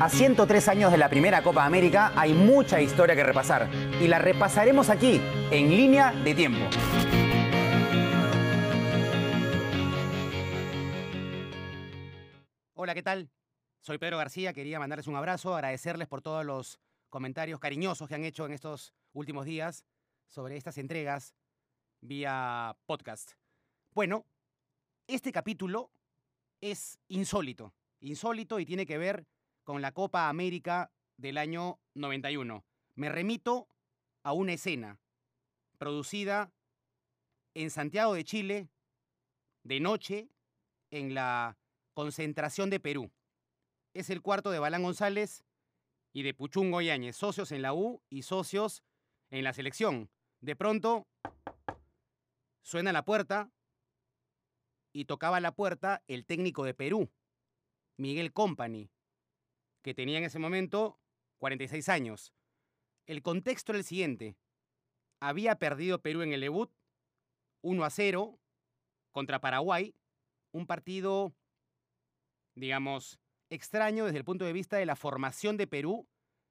A 103 años de la primera Copa América hay mucha historia que repasar y la repasaremos aquí, en línea de tiempo. Hola, ¿qué tal? Soy Pedro García, quería mandarles un abrazo, agradecerles por todos los comentarios cariñosos que han hecho en estos últimos días sobre estas entregas vía podcast. Bueno, este capítulo es insólito, insólito y tiene que ver con la Copa América del año 91. Me remito a una escena producida en Santiago de Chile de noche en la concentración de Perú. Es el cuarto de Balán González y de Puchungo Yáñez, socios en la U y socios en la selección. De pronto suena la puerta y tocaba la puerta el técnico de Perú, Miguel Company, que tenía en ese momento 46 años. El contexto era el siguiente. Había perdido Perú en el debut 1 a 0 contra Paraguay, un partido, digamos, extraño desde el punto de vista de la formación de Perú,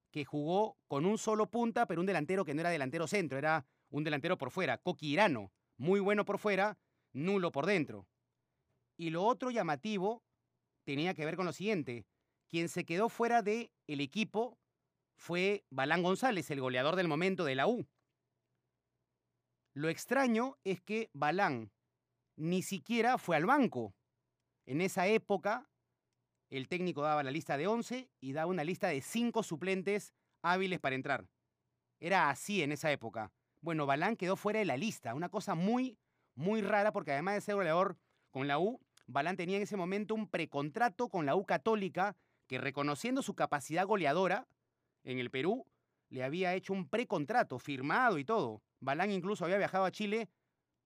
que jugó con un solo punta, pero un delantero que no era delantero centro, era un delantero por fuera, Coqui Irano, muy bueno por fuera, nulo por dentro. Y lo otro llamativo tenía que ver con lo siguiente. Quien se quedó fuera del el equipo fue Balán González, el goleador del momento de la U. Lo extraño es que Balán ni siquiera fue al banco. En esa época, el técnico daba la lista de 11 y daba una lista de 5 suplentes hábiles para entrar. Era así en esa época. Bueno, Balán quedó fuera de la lista, una cosa muy, muy rara porque además de ser goleador con la U, Balán tenía en ese momento un precontrato con la U Católica que reconociendo su capacidad goleadora en el Perú, le había hecho un precontrato firmado y todo. Balán incluso había viajado a Chile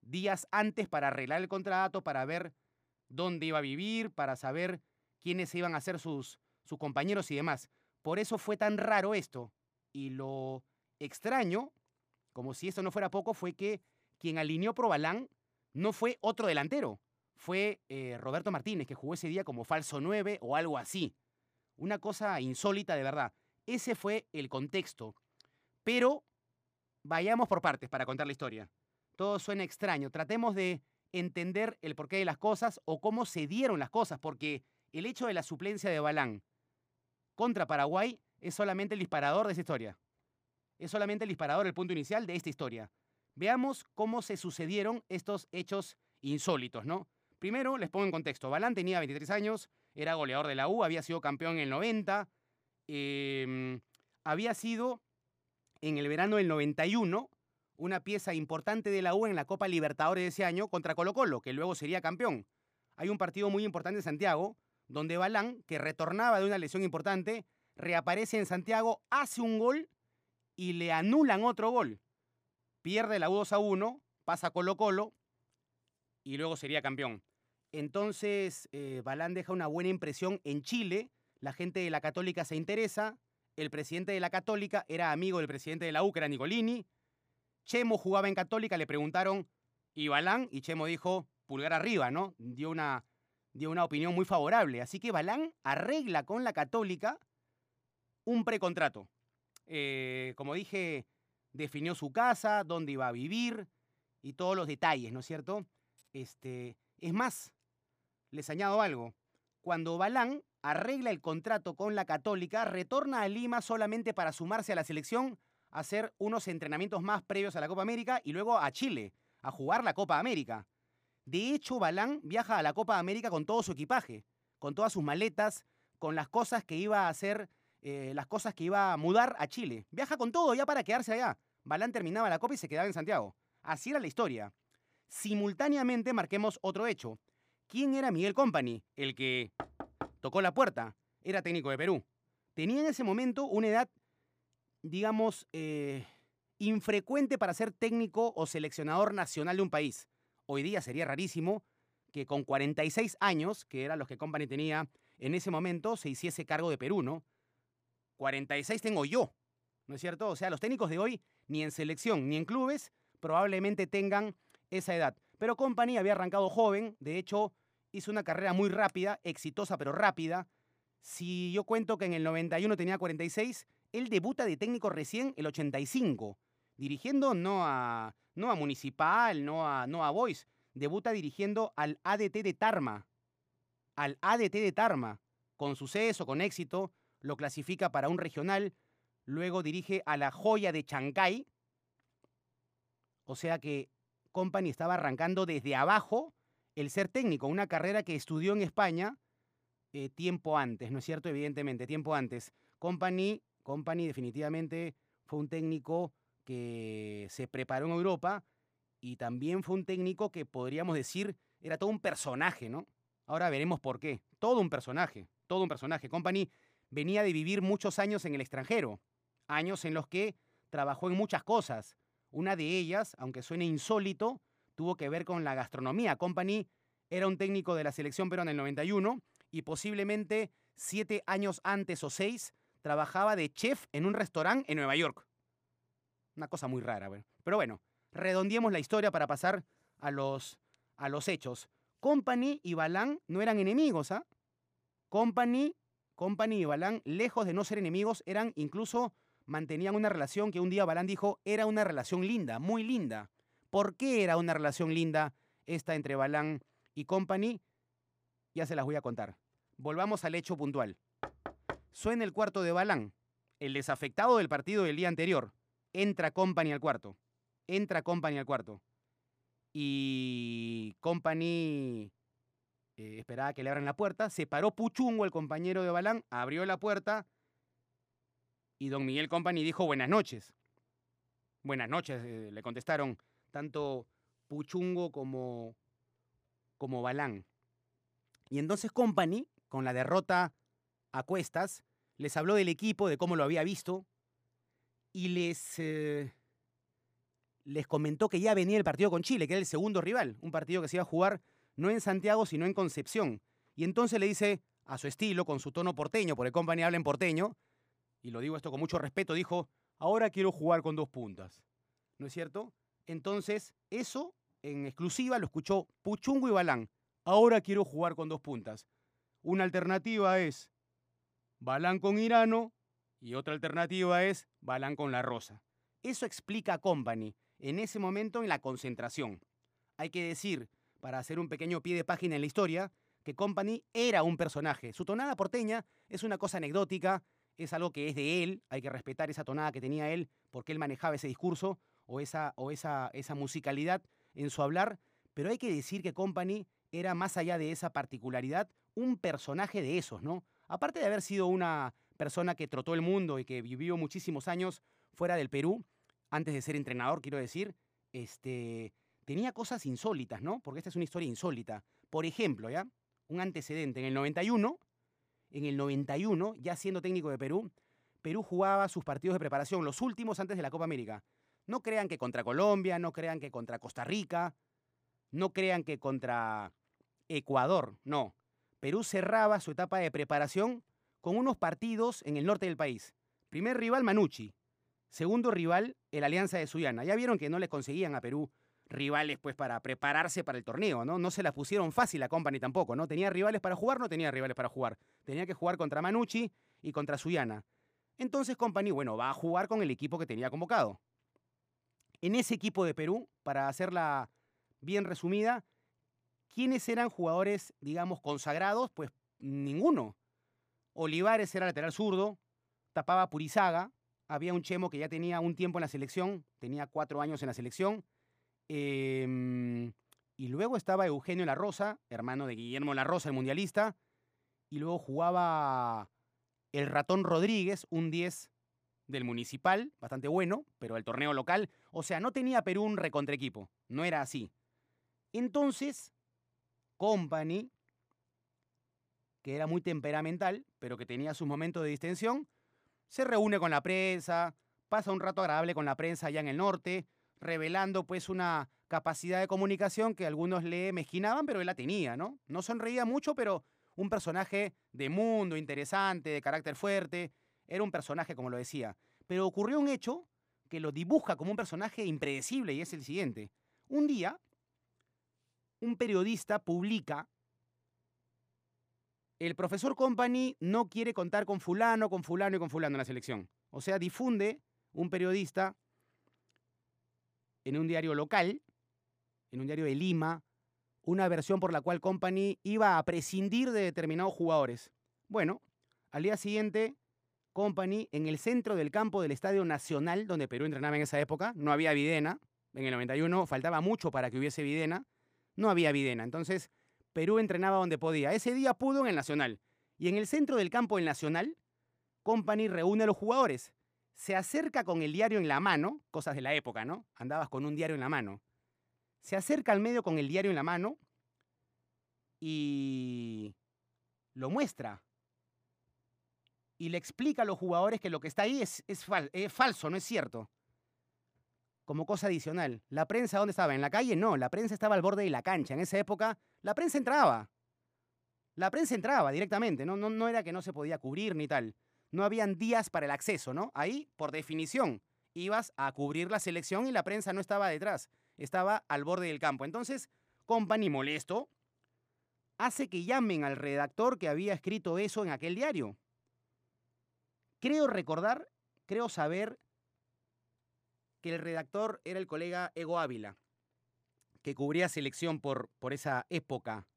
días antes para arreglar el contrato, para ver dónde iba a vivir, para saber quiénes iban a ser sus, sus compañeros y demás. Por eso fue tan raro esto. Y lo extraño, como si esto no fuera poco, fue que quien alineó pro Balán no fue otro delantero, fue eh, Roberto Martínez, que jugó ese día como falso 9 o algo así. Una cosa insólita de verdad. Ese fue el contexto. Pero vayamos por partes para contar la historia. Todo suena extraño. Tratemos de entender el porqué de las cosas o cómo se dieron las cosas, porque el hecho de la suplencia de Balán contra Paraguay es solamente el disparador de esa historia. Es solamente el disparador, el punto inicial de esta historia. Veamos cómo se sucedieron estos hechos insólitos, ¿no? Primero, les pongo en contexto. Balán tenía 23 años, era goleador de la U, había sido campeón en el 90, em, había sido en el verano del 91 una pieza importante de la U en la Copa Libertadores de ese año contra Colo Colo, que luego sería campeón. Hay un partido muy importante en Santiago, donde Balán, que retornaba de una lesión importante, reaparece en Santiago, hace un gol y le anulan otro gol. Pierde la U 2 a 1, pasa Colo Colo y luego sería campeón. Entonces, eh, Balán deja una buena impresión en Chile, la gente de la Católica se interesa, el presidente de la Católica era amigo del presidente de la U, que era Nicolini, Chemo jugaba en Católica, le preguntaron, ¿y Balán? Y Chemo dijo, pulgar arriba, ¿no? Dio una, dio una opinión muy favorable. Así que Balán arregla con la Católica un precontrato. Eh, como dije, definió su casa, dónde iba a vivir y todos los detalles, ¿no es cierto? Este, es más, les añado algo. Cuando Balán arregla el contrato con la Católica, retorna a Lima solamente para sumarse a la selección, hacer unos entrenamientos más previos a la Copa América y luego a Chile, a jugar la Copa América. De hecho, Balán viaja a la Copa América con todo su equipaje, con todas sus maletas, con las cosas que iba a hacer, eh, las cosas que iba a mudar a Chile. Viaja con todo ya para quedarse allá. Balán terminaba la Copa y se quedaba en Santiago. Así era la historia. Simultáneamente marquemos otro hecho. ¿Quién era Miguel Company? El que tocó la puerta. Era técnico de Perú. Tenía en ese momento una edad, digamos, eh, infrecuente para ser técnico o seleccionador nacional de un país. Hoy día sería rarísimo que con 46 años, que eran los que Company tenía en ese momento, se hiciese cargo de Perú, ¿no? 46 tengo yo, ¿no es cierto? O sea, los técnicos de hoy, ni en selección ni en clubes, probablemente tengan esa edad. Pero Company había arrancado joven, de hecho, hizo una carrera muy rápida, exitosa pero rápida. Si yo cuento que en el 91 tenía 46, él debuta de técnico recién el 85, dirigiendo no a, no a Municipal, no a, no a Boys, debuta dirigiendo al ADT de Tarma, al ADT de Tarma, con suceso, con éxito, lo clasifica para un regional, luego dirige a la joya de Chancay, o sea que Company estaba arrancando desde abajo el ser técnico, una carrera que estudió en España eh, tiempo antes, ¿no es cierto? Evidentemente, tiempo antes. Company, Company definitivamente fue un técnico que se preparó en Europa y también fue un técnico que podríamos decir era todo un personaje, ¿no? Ahora veremos por qué. Todo un personaje, todo un personaje. Company venía de vivir muchos años en el extranjero, años en los que trabajó en muchas cosas. Una de ellas, aunque suene insólito, tuvo que ver con la gastronomía. Company era un técnico de la selección peruana en el 91 y posiblemente siete años antes o seis trabajaba de chef en un restaurante en Nueva York. Una cosa muy rara, pero bueno, redondeemos la historia para pasar a los, a los hechos. Company y Balán no eran enemigos, ¿ah? Company, Company y Balán, lejos de no ser enemigos, eran incluso mantenían una relación que un día Balán dijo era una relación linda, muy linda. ¿Por qué era una relación linda esta entre Balán y Company? Ya se las voy a contar. Volvamos al hecho puntual. Suena el cuarto de Balán, el desafectado del partido del día anterior. Entra Company al cuarto. Entra Company al cuarto. Y Company eh, esperaba que le abran la puerta. Se paró Puchungo, el compañero de Balán, abrió la puerta y don Miguel Company dijo buenas noches. Buenas noches, eh, le contestaron tanto Puchungo como, como Balán. Y entonces Company, con la derrota a cuestas, les habló del equipo, de cómo lo había visto, y les, eh, les comentó que ya venía el partido con Chile, que era el segundo rival, un partido que se iba a jugar no en Santiago, sino en Concepción. Y entonces le dice, a su estilo, con su tono porteño, porque Company habla en porteño, y lo digo esto con mucho respeto, dijo, ahora quiero jugar con dos puntas. ¿No es cierto? Entonces, eso en exclusiva lo escuchó Puchungo y Balán. Ahora quiero jugar con dos puntas. Una alternativa es Balán con Irano y otra alternativa es Balán con La Rosa. Eso explica a Company en ese momento en la concentración. Hay que decir, para hacer un pequeño pie de página en la historia, que Company era un personaje. Su tonada porteña es una cosa anecdótica, es algo que es de él, hay que respetar esa tonada que tenía él porque él manejaba ese discurso o esa, o esa, esa musicalidad en su hablar, pero hay que decir que Company era más allá de esa particularidad un personaje de esos, ¿no? Aparte de haber sido una persona que trotó el mundo y que vivió muchísimos años fuera del Perú, antes de ser entrenador, quiero decir, este, tenía cosas insólitas, ¿no? Porque esta es una historia insólita. Por ejemplo, ¿ya? Un antecedente. En el 91, en el 91, ya siendo técnico de Perú, Perú jugaba sus partidos de preparación, los últimos antes de la Copa América. No crean que contra Colombia, no crean que contra Costa Rica, no crean que contra Ecuador, no. Perú cerraba su etapa de preparación con unos partidos en el norte del país. Primer rival, Manucci. Segundo rival, el Alianza de Suyana. Ya vieron que no le conseguían a Perú rivales pues para prepararse para el torneo, ¿no? No se la pusieron fácil a Company tampoco, ¿no? Tenía rivales para jugar, no tenía rivales para jugar. Tenía que jugar contra Manucci y contra Suyana. Entonces Company, bueno, va a jugar con el equipo que tenía convocado. En ese equipo de Perú, para hacerla bien resumida, ¿quiénes eran jugadores, digamos, consagrados? Pues ninguno. Olivares era lateral zurdo, tapaba Purizaga, había un Chemo que ya tenía un tiempo en la selección, tenía cuatro años en la selección, em, y luego estaba Eugenio La Rosa, hermano de Guillermo La Rosa, el mundialista, y luego jugaba el Ratón Rodríguez, un 10 del municipal, bastante bueno, pero el torneo local. O sea, no tenía Perú un equipo, no era así. Entonces, Company, que era muy temperamental, pero que tenía sus momentos de distensión, se reúne con la prensa, pasa un rato agradable con la prensa allá en el norte, revelando pues una capacidad de comunicación que algunos le mezquinaban, pero él la tenía, ¿no? No sonreía mucho, pero un personaje de mundo, interesante, de carácter fuerte, era un personaje, como lo decía. Pero ocurrió un hecho que lo dibuja como un personaje impredecible y es el siguiente. Un día, un periodista publica el profesor Company no quiere contar con fulano, con fulano y con fulano en la selección. O sea, difunde un periodista en un diario local, en un diario de Lima, una versión por la cual Company iba a prescindir de determinados jugadores. Bueno, al día siguiente, Company, en el centro del campo del Estadio Nacional, donde Perú entrenaba en esa época, no había Videna, en el 91 faltaba mucho para que hubiese Videna, no había Videna. Entonces, Perú entrenaba donde podía. Ese día pudo en el Nacional. Y en el centro del campo del Nacional, Company reúne a los jugadores. Se acerca con el diario en la mano, cosas de la época, ¿no? Andabas con un diario en la mano. Se acerca al medio con el diario en la mano y lo muestra. Y le explica a los jugadores que lo que está ahí es, es, es falso, no es cierto como cosa adicional. ¿La prensa dónde estaba? ¿En la calle? No, la prensa estaba al borde de la cancha. En esa época, la prensa entraba. La prensa entraba directamente, ¿no? No, no era que no se podía cubrir ni tal. No habían días para el acceso, ¿no? Ahí, por definición, ibas a cubrir la selección y la prensa no estaba detrás, estaba al borde del campo. Entonces, Company, molesto, hace que llamen al redactor que había escrito eso en aquel diario. Creo recordar, creo saber que el redactor era el colega Ego Ávila, que cubría selección por, por esa época.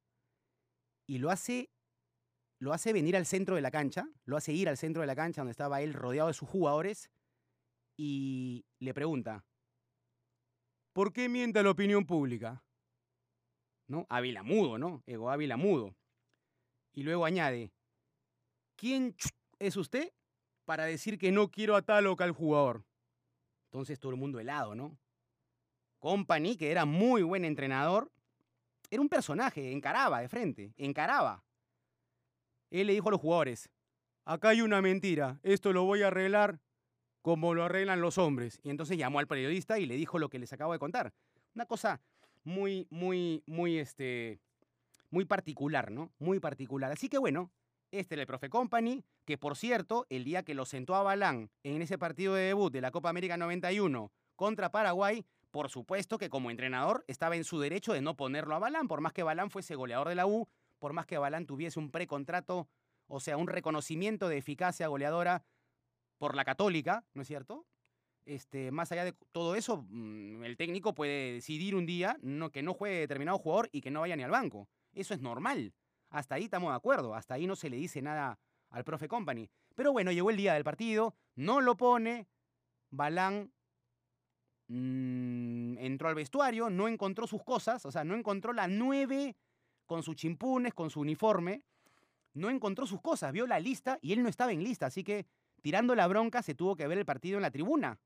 Y lo hace, lo hace venir al centro de la cancha, lo hace ir al centro de la cancha donde estaba él rodeado de sus jugadores y le pregunta, ¿por qué miente la opinión pública? ¿No? Ávila mudo, ¿no? Ego Ávila mudo. Y luego añade, ¿quién es usted para decir que no quiero a tal o cual jugador? Entonces todo el mundo helado, ¿no? Company, que era muy buen entrenador, era un personaje, encaraba de frente, encaraba. Él le dijo a los jugadores, acá hay una mentira, esto lo voy a arreglar como lo arreglan los hombres. Y entonces llamó al periodista y le dijo lo que les acabo de contar. Una cosa muy, muy, muy, este, muy particular, ¿no? Muy particular. Así que bueno, este era el profe Company, que por cierto, el día que lo sentó a Balán en ese partido de debut de la Copa América 91 contra Paraguay, por supuesto que como entrenador estaba en su derecho de no ponerlo a Balán, por más que Balán fuese goleador de la U, por más que Balán tuviese un precontrato, o sea, un reconocimiento de eficacia goleadora por la Católica, ¿no es cierto? Este, más allá de todo eso, mm, el técnico puede decidir un día que no juegue determinado jugador y que no vaya ni al banco. Eso es normal. Hasta ahí estamos de acuerdo, hasta ahí no se le dice nada al profe Company. Pero bueno, llegó el día del partido, no lo pone, Balán mm, entró al vestuario, no encontró sus cosas, o sea, no encontró la nueve con sus chimpunes, con su uniforme, no encontró sus cosas, vio la lista y él no estaba en lista, así que tirando la bronca se tuvo que ver el partido en la tribuna.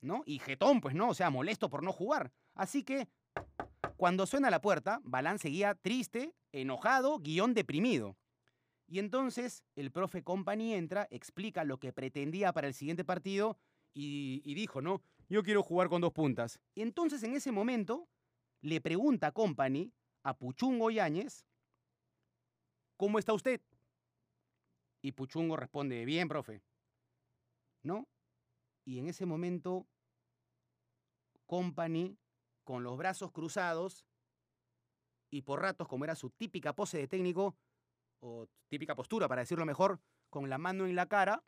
¿No? Y jetón, pues no, o sea, molesto por no jugar. Así que cuando suena la puerta, Balán seguía triste, enojado, guion deprimido. Y entonces el profe Company entra, explica lo que pretendía para el siguiente partido y, dijo, ¿no? Yo quiero jugar con dos puntas. Entonces en ese momento le pregunta Company, a Puchungo Yáñez, ¿cómo está usted? Y Puchungo responde, bien, profe. ¿No? Y en ese momento, Company con los brazos cruzados y por ratos, como era su típica pose de técnico, o típica postura, para decirlo mejor, con la mano en la cara,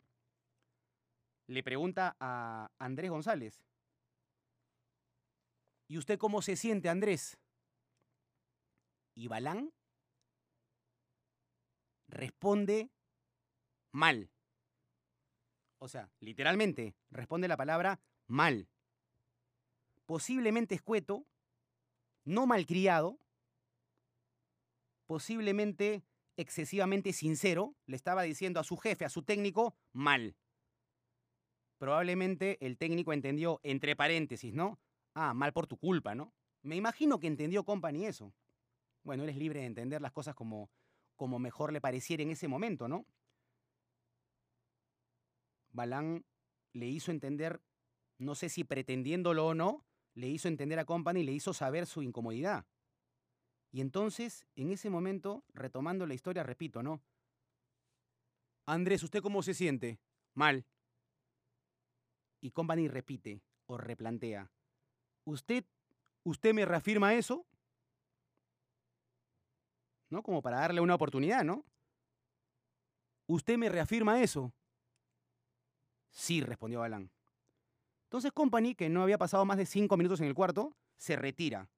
le pregunta a Andrés González, ¿y usted cómo se siente, Andrés? Y Balán responde mal. O sea, literalmente, responde la palabra mal posiblemente escueto, no malcriado, posiblemente excesivamente sincero, le estaba diciendo a su jefe, a su técnico, mal. Probablemente el técnico entendió, entre paréntesis, ¿no? Ah, mal por tu culpa, ¿no? Me imagino que entendió Company eso. Bueno, él es libre de entender las cosas como, como mejor le pareciera en ese momento, ¿no? Balán le hizo entender, no sé si pretendiéndolo o no, le hizo entender a Company y le hizo saber su incomodidad. Y entonces, en ese momento, retomando la historia, repito, ¿no? Andrés, ¿usted cómo se siente? Mal. Y Company repite o replantea. ¿Usted, usted me reafirma eso? ¿no? Como para darle una oportunidad, ¿no? ¿Usted me reafirma eso? Sí, respondió Balán. Entonces Company, que no había pasado más de cinco minutos en el cuarto, se retira.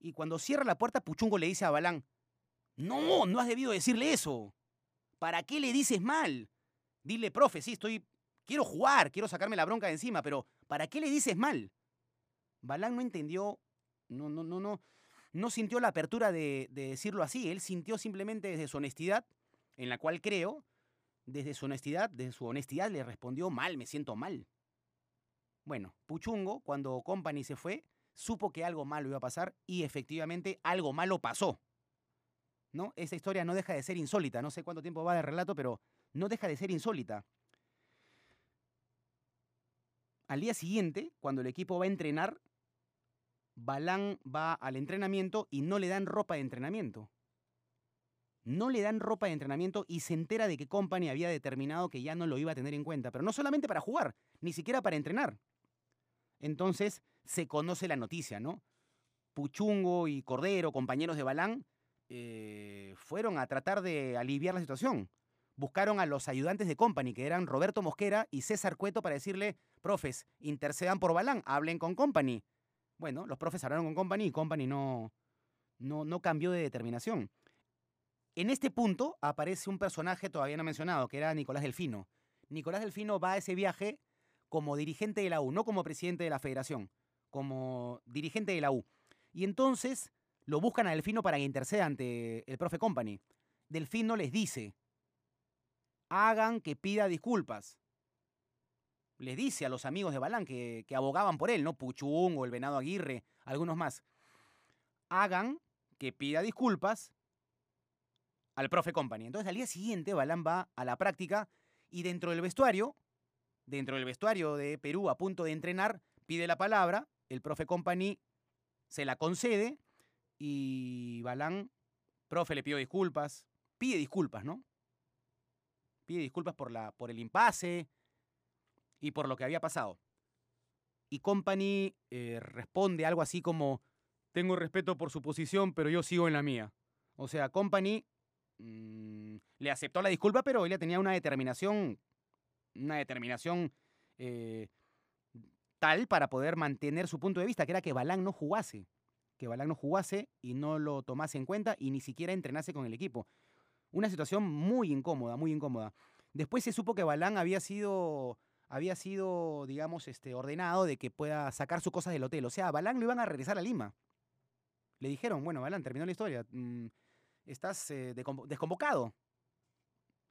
Y cuando cierra la puerta, Puchungo le dice a Balán, no, no has debido decirle eso. ¿Para qué le dices mal? Dile, profe, sí, estoy, quiero jugar, quiero sacarme la bronca de encima, pero ¿para qué le dices mal? Balán no entendió, no, no, no, no, no sintió la apertura de, de decirlo así. Él sintió simplemente desde su honestidad, en la cual creo, desde su honestidad, desde su honestidad le respondió mal, me siento mal. Bueno, Puchungo, cuando Company se fue, supo que algo malo iba a pasar y efectivamente algo malo pasó. ¿No? Esta historia no deja de ser insólita, no sé cuánto tiempo va de relato, pero no deja de ser insólita. Al día siguiente, cuando el equipo va a entrenar, Balán va al entrenamiento y no le dan ropa de entrenamiento. No le dan ropa de entrenamiento y se entera de que Company había determinado que ya no lo iba a tener en cuenta, pero no solamente para jugar, ni siquiera para entrenar. Entonces se conoce la noticia, ¿no? Puchungo y Cordero, compañeros de Balán, eh, fueron a tratar de aliviar la situación. Buscaron a los ayudantes de Company, que eran Roberto Mosquera y César Cueto, para decirle, profes, intercedan por Balán, hablen con Company. Bueno, los profes hablaron con Company y Company no, no, no cambió de determinación. En este punto aparece un personaje todavía no mencionado, que era Nicolás Delfino. Nicolás Delfino va a ese viaje como dirigente de la U, no como presidente de la federación, como dirigente de la U. Y entonces lo buscan a Delfino para que interceda ante el profe Company. Delfino les dice, hagan que pida disculpas. Les dice a los amigos de Balán que, que abogaban por él, ¿no? Puchung o el Venado Aguirre, algunos más. Hagan que pida disculpas al profe Company. Entonces al día siguiente Balán va a la práctica y dentro del vestuario, dentro del vestuario de Perú a punto de entrenar, pide la palabra, el profe Company se la concede y Balán, profe, le pido disculpas, pide disculpas, ¿no? Pide disculpas por, la, por el impasse y por lo que había pasado. Y Company eh, responde algo así como, tengo respeto por su posición, pero yo sigo en la mía. O sea, Company mmm, le aceptó la disculpa, pero ella tenía una determinación, una determinación eh, tal para poder mantener su punto de vista, que era que Balán no jugase que Balán no jugase y no lo tomase en cuenta y ni siquiera entrenase con el equipo. Una situación muy incómoda, muy incómoda. Después se supo que Balán había sido, había sido digamos, este, ordenado de que pueda sacar sus cosas del hotel. O sea, Balán lo iban a regresar a Lima. Le dijeron, bueno, Balán, terminó la historia. Mm, estás eh, desconvocado.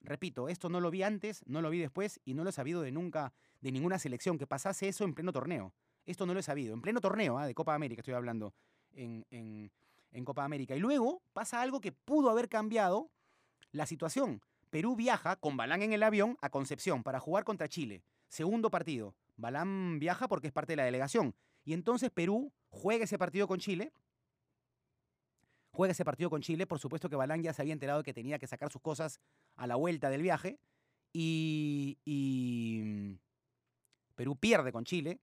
Repito, esto no lo vi antes, no lo vi después y no lo he sabido de nunca, de ninguna selección que pasase eso en pleno torneo. Esto no lo he sabido. En pleno torneo, ¿ah? de Copa América estoy hablando en, Copa América. Y luego pasa algo que pudo haber cambiado la situación. Perú viaja con Balán en el avión a Concepción para jugar contra Chile. Segundo partido. Balán viaja porque es parte de la delegación. Y entonces Perú juega ese partido con Chile. Juega ese partido con Chile. Por supuesto que Balán ya se había enterado que tenía que sacar sus cosas a la vuelta del viaje. Y, y mm, Perú pierde con Chile.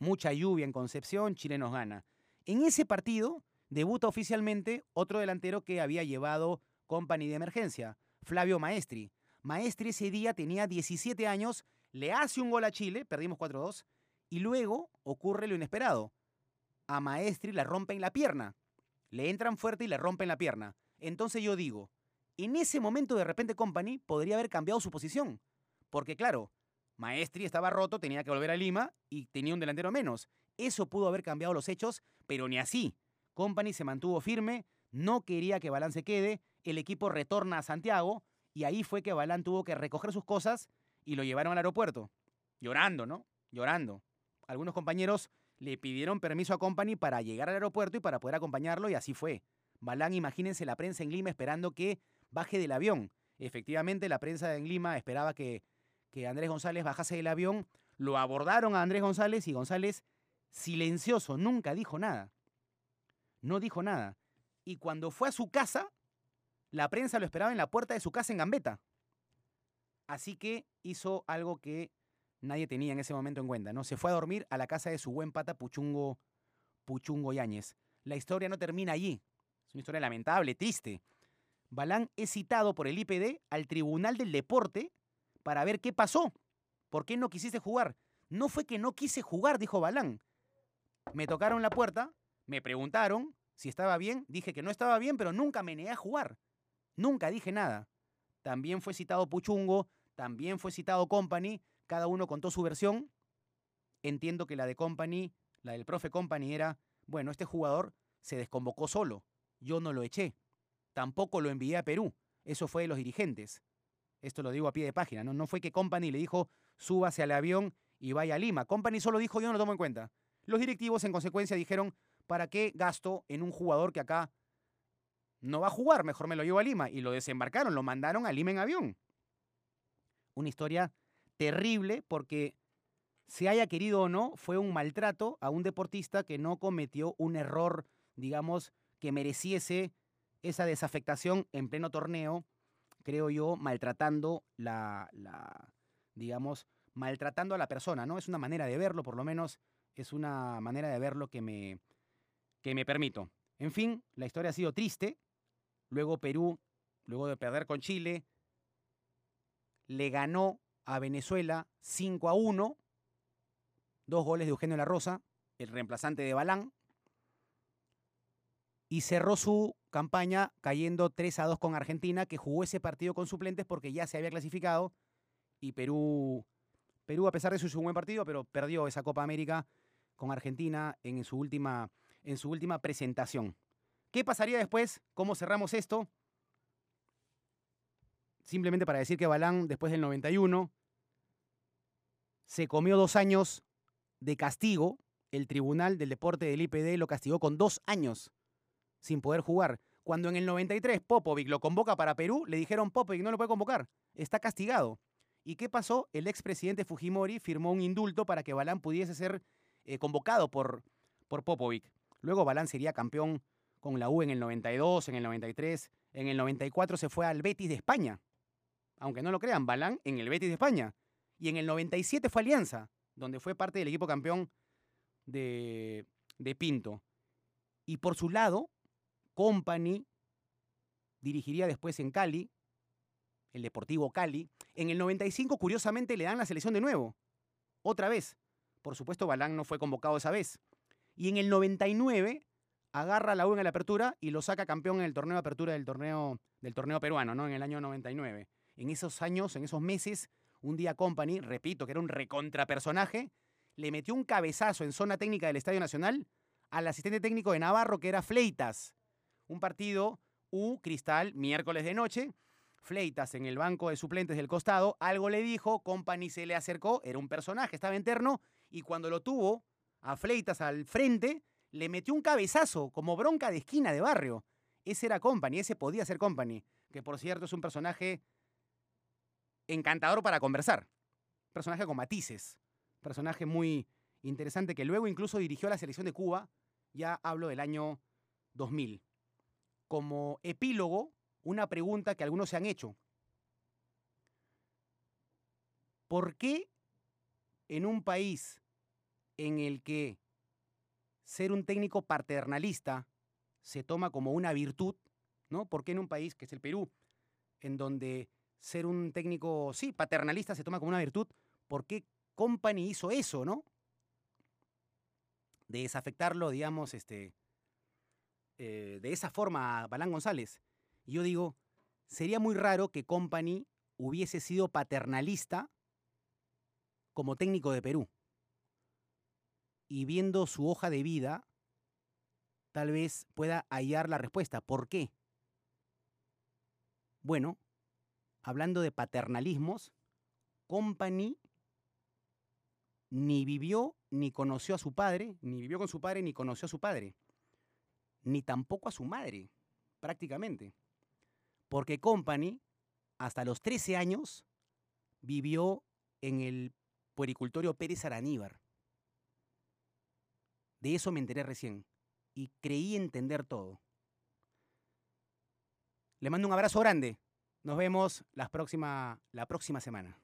Mucha lluvia en Concepción. Chile nos gana. En ese partido debuta oficialmente otro delantero que había llevado company de emergencia, Flavio Maestri. Maestri ese día tenía 17 años, le hace un gol a Chile, perdimos 4-2, y luego ocurre lo inesperado. A Maestri le rompen la pierna. Le entran fuerte y le rompen la pierna. Entonces yo digo, en ese momento de repente Company podría haber cambiado su posición. Porque claro, Maestri estaba roto, tenía que volver a Lima y tenía un delantero menos. Eso pudo haber cambiado los hechos, pero ni así. Company se mantuvo firme, no quería que Balán se quede, el equipo retorna a Santiago y ahí fue que Balán tuvo que recoger sus cosas y lo llevaron al aeropuerto. Llorando, ¿no? Llorando. Algunos compañeros le pidieron permiso a Company para llegar al aeropuerto y para poder acompañarlo y así fue. Balán, imagínense la prensa en Lima esperando que baje del avión. Efectivamente, la prensa en Lima esperaba que, que Andrés González bajase del avión. Lo abordaron a Andrés González y González silencioso, nunca dijo nada. No dijo nada. Y cuando fue a su casa, la prensa lo esperaba en la puerta de su casa en Gambetta. Así que hizo algo que nadie tenía en ese momento en cuenta, ¿no? Se fue a dormir a la casa de su buen pata Puchungo, Puchungo Yáñez. La historia no termina allí. Es una historia lamentable, triste. Balán es citado por el IPD al Tribunal del Deporte para ver qué pasó. ¿Por qué no quisiste jugar? No fue que no quise jugar, dijo Balán. Me tocaron la puerta, me preguntaron si estaba bien, dije que no estaba bien, pero nunca me negué a jugar. Nunca dije nada. También fue citado Puchungo, también fue citado Company, cada uno contó su versión. Entiendo que la de Company, la del profe Company era, bueno, este jugador se desconvocó solo, yo no lo eché, tampoco lo envié a Perú, eso fue de los dirigentes. Esto lo digo a pie de página, no, no fue que Company le dijo, súbase al avión y vaya a Lima. Company solo dijo, yo no lo tomo en cuenta. Los directivos en consecuencia dijeron, ¿para qué gasto en un jugador que acá no va a jugar? Mejor me lo llevo a Lima. Y lo desembarcaron, lo mandaron a Lima en avión. Una historia terrible porque, se haya querido o no, fue un maltrato a un deportista que no cometió un error, digamos, que mereciese esa desafectación en pleno torneo, creo yo, maltratando la, la digamos, maltratando a la persona, ¿no? Es una manera de verlo, por lo menos es una manera de verlo que me, que me permito. En fin, la historia ha sido triste. Luego Perú, luego de perder con Chile, le ganó a Venezuela 5 a 1. Dos goles de Eugenio La Rosa, el reemplazante de Balán. Y cerró su campaña cayendo 3 a 2 con Argentina, que jugó ese partido con suplentes porque ya se había clasificado. Y Perú, Perú a pesar de eso, hizo un buen partido, pero perdió esa Copa América con Argentina en su última en su última presentación. ¿Qué pasaría después? ¿Cómo cerramos esto? Simplemente para decir que Balán, después del 91, se comió dos años de castigo. El Tribunal del Deporte del IPD lo castigó con dos años sin poder jugar. Cuando en el 93 Popovic lo convoca para Perú, le dijeron Popovic no lo puede convocar, está castigado. ¿Y qué pasó? El expresidente Fujimori firmó un indulto para que Balán pudiese ser eh, convocado por, por Popovic. Luego Balán sería campeón con la U en el 92, en el 93, en el 94 se fue al Betis de España. Aunque no lo crean, Balán en el Betis de España. Y en el 97 fue Alianza, donde fue parte del equipo campeón de, de Pinto. Y por su lado, Company dirigiría después en Cali, el Deportivo Cali. En el 95, curiosamente, le dan la selección de nuevo. Otra vez. Por supuesto, Balán no fue convocado esa vez. Y en el 99 agarra la U en la apertura y lo saca campeón en el torneo de apertura del torneo, del torneo peruano, ¿no? En el año 99. En esos años, en esos meses, un día Company, repito, que era un recontrapersonaje, le metió un cabezazo en zona técnica del Estadio Nacional al asistente técnico de Navarro, que era Fleitas. Un partido U Cristal, miércoles de noche. Fleitas en el banco de suplentes del costado, algo le dijo, Company se le acercó, era un personaje, estaba interno, y cuando lo tuvo a Fleitas al frente, le metió un cabezazo como bronca de esquina de barrio. Ese era Company, ese podía ser Company, que por cierto es un personaje encantador para conversar. Personaje con matices. Personaje muy interesante que luego incluso dirigió la selección de Cuba. Ya hablo del año 2000. Como epílogo, una pregunta que algunos se han hecho. ¿Por qué en un país en el que ser un técnico paternalista se toma como una virtud, ¿no? ¿Por qué en un país que es el Perú, en donde ser un técnico, sí, paternalista se toma como una virtud? ¿Por qué Company hizo eso, no? De desafectarlo, digamos, este, eh, de esa forma a Balán González. Y yo digo, sería muy raro que Company hubiese sido paternalista como técnico de Perú y viendo su hoja de vida, tal vez pueda hallar la respuesta. ¿Por qué? Bueno, hablando de paternalismos, Company ni vivió ni conoció a su padre, ni vivió con su padre ni conoció a su padre, ni tampoco a su madre, prácticamente. Porque Company, hasta los 13 años, vivió en el puericultorio Pérez Araníbar. De eso me enteré recién y creí entender todo. Le mando un abrazo grande. Nos vemos la próxima, la próxima semana.